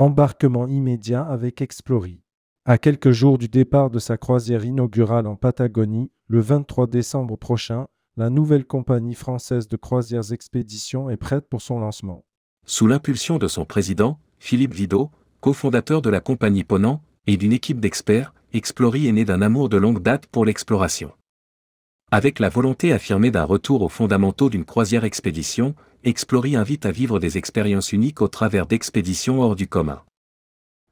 Embarquement immédiat avec Explory. À quelques jours du départ de sa croisière inaugurale en Patagonie, le 23 décembre prochain, la nouvelle compagnie française de croisières expéditions est prête pour son lancement. Sous l'impulsion de son président, Philippe Vidot, cofondateur de la compagnie Ponant, et d'une équipe d'experts, Explory est né d'un amour de longue date pour l'exploration. Avec la volonté affirmée d'un retour aux fondamentaux d'une croisière expédition, Explory invite à vivre des expériences uniques au travers d'expéditions hors du commun.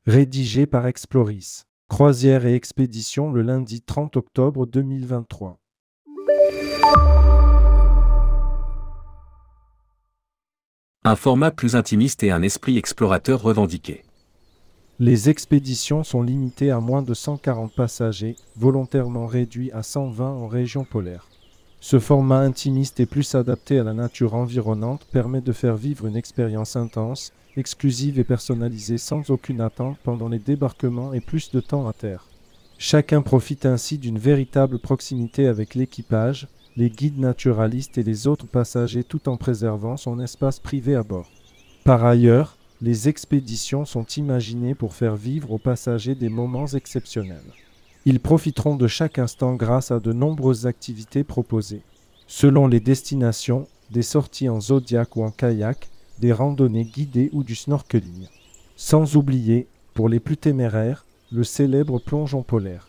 Rédigé par Exploris. Croisière et expédition le lundi 30 octobre 2023. Un format plus intimiste et un esprit explorateur revendiqué. Les expéditions sont limitées à moins de 140 passagers, volontairement réduits à 120 en région polaire. Ce format intimiste et plus adapté à la nature environnante permet de faire vivre une expérience intense, exclusive et personnalisée sans aucune attente pendant les débarquements et plus de temps à terre. Chacun profite ainsi d'une véritable proximité avec l'équipage, les guides naturalistes et les autres passagers tout en préservant son espace privé à bord. Par ailleurs, les expéditions sont imaginées pour faire vivre aux passagers des moments exceptionnels. Ils profiteront de chaque instant grâce à de nombreuses activités proposées. Selon les destinations, des sorties en zodiac ou en kayak, des randonnées guidées ou du snorkeling. Sans oublier, pour les plus téméraires, le célèbre plongeon polaire.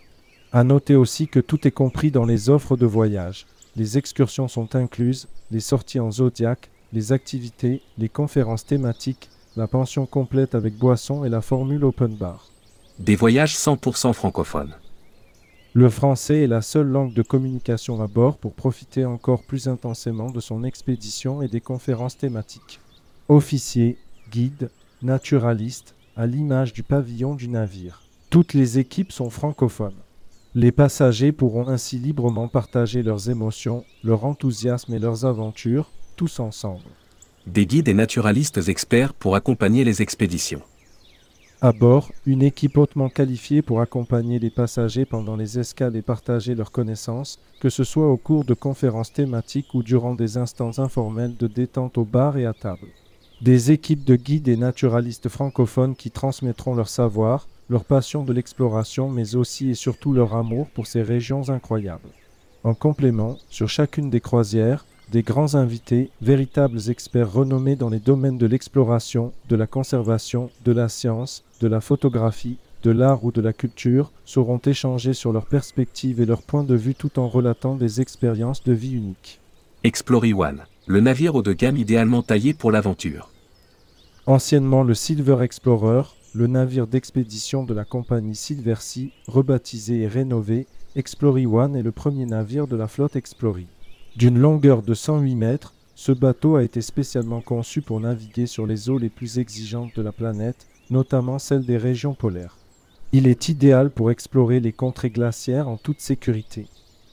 À noter aussi que tout est compris dans les offres de voyage. Les excursions sont incluses, les sorties en zodiac, les activités, les conférences thématiques, la pension complète avec boisson et la formule open bar. Des voyages 100% francophones. Le français est la seule langue de communication à bord pour profiter encore plus intensément de son expédition et des conférences thématiques. Officiers, guides, naturalistes, à l'image du pavillon du navire. Toutes les équipes sont francophones. Les passagers pourront ainsi librement partager leurs émotions, leur enthousiasme et leurs aventures, tous ensemble. Des guides et naturalistes experts pour accompagner les expéditions. À bord, une équipe hautement qualifiée pour accompagner les passagers pendant les escales et partager leurs connaissances, que ce soit au cours de conférences thématiques ou durant des instants informels de détente au bar et à table. Des équipes de guides et naturalistes francophones qui transmettront leur savoir, leur passion de l'exploration, mais aussi et surtout leur amour pour ces régions incroyables. En complément, sur chacune des croisières, des grands invités, véritables experts renommés dans les domaines de l'exploration, de la conservation, de la science, de la photographie, de l'art ou de la culture, sauront échanger sur leurs perspectives et leurs points de vue tout en relatant des expériences de vie uniques. Explory One, le navire haut de gamme idéalement taillé pour l'aventure. Anciennement le Silver Explorer, le navire d'expédition de la compagnie Silversea, rebaptisé et rénové, Explory One est le premier navire de la flotte Explory. D'une longueur de 108 mètres, ce bateau a été spécialement conçu pour naviguer sur les eaux les plus exigeantes de la planète, notamment celles des régions polaires. Il est idéal pour explorer les contrées glaciaires en toute sécurité.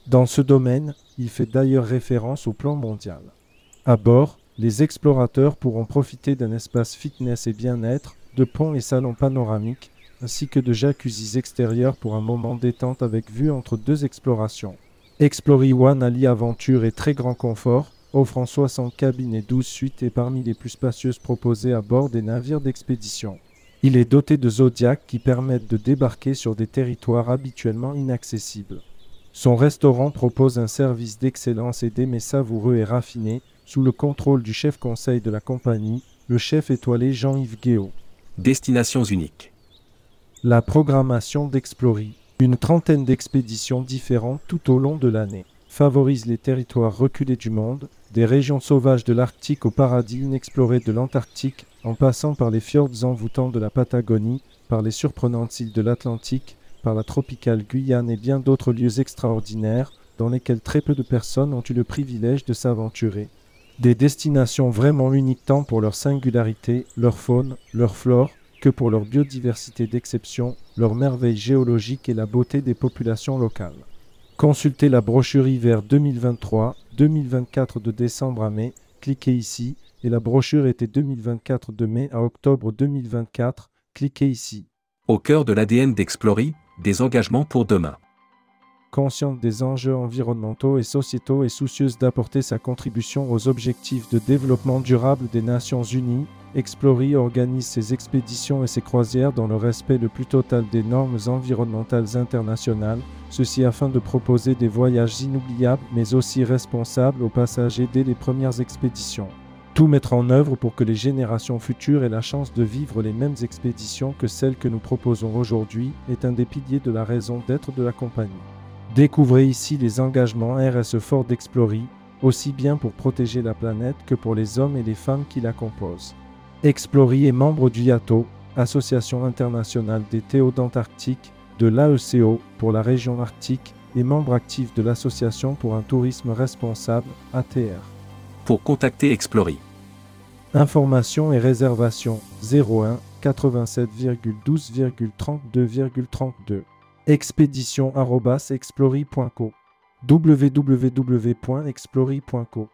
Dans ce domaine, il fait d'ailleurs référence au plan mondial. À bord, les explorateurs pourront profiter d'un espace fitness et bien-être, de ponts et salons panoramiques, ainsi que de jacuzzis extérieurs pour un moment détente avec vue entre deux explorations. Explory One allie aventure et très grand confort, offrant 60 cabines et 12 suites et parmi les plus spacieuses proposées à bord des navires d'expédition. Il est doté de Zodiac qui permettent de débarquer sur des territoires habituellement inaccessibles. Son restaurant propose un service d'excellence et des savoureux et raffinés, sous le contrôle du chef conseil de la compagnie, le chef étoilé Jean-Yves Guéot. Destinations uniques. La programmation d'Explory. Une trentaine d'expéditions différentes tout au long de l'année favorise les territoires reculés du monde, des régions sauvages de l'Arctique au paradis inexploré de l'Antarctique, en passant par les fjords envoûtants de la Patagonie, par les surprenantes îles de l'Atlantique, par la tropicale Guyane et bien d'autres lieux extraordinaires dans lesquels très peu de personnes ont eu le privilège de s'aventurer. Des destinations vraiment uniques tant pour leur singularité, leur faune, leur flore, que pour leur biodiversité d'exception, leur merveille géologique et la beauté des populations locales. Consultez la brochure hiver 2023-2024 de décembre à mai, cliquez ici, et la brochure été 2024 de mai à octobre 2024, cliquez ici. Au cœur de l'ADN d'Explory, des engagements pour demain. Consciente des enjeux environnementaux et sociétaux et soucieuse d'apporter sa contribution aux objectifs de développement durable des Nations Unies, Explory organise ses expéditions et ses croisières dans le respect le plus total des normes environnementales internationales, ceci afin de proposer des voyages inoubliables mais aussi responsables aux passagers dès les premières expéditions. Tout mettre en œuvre pour que les générations futures aient la chance de vivre les mêmes expéditions que celles que nous proposons aujourd'hui est un des piliers de la raison d'être de la compagnie. Découvrez ici les engagements RSE Ford Explory, aussi bien pour protéger la planète que pour les hommes et les femmes qui la composent. Explory est membre du IATO, Association internationale des théodontes arctiques, de l'AECO pour la région arctique et membre actif de l'Association pour un tourisme responsable, ATR. Pour contacter Explory. Informations et réservations 01 87,12,32,32 expédition@explory.co www.explory.co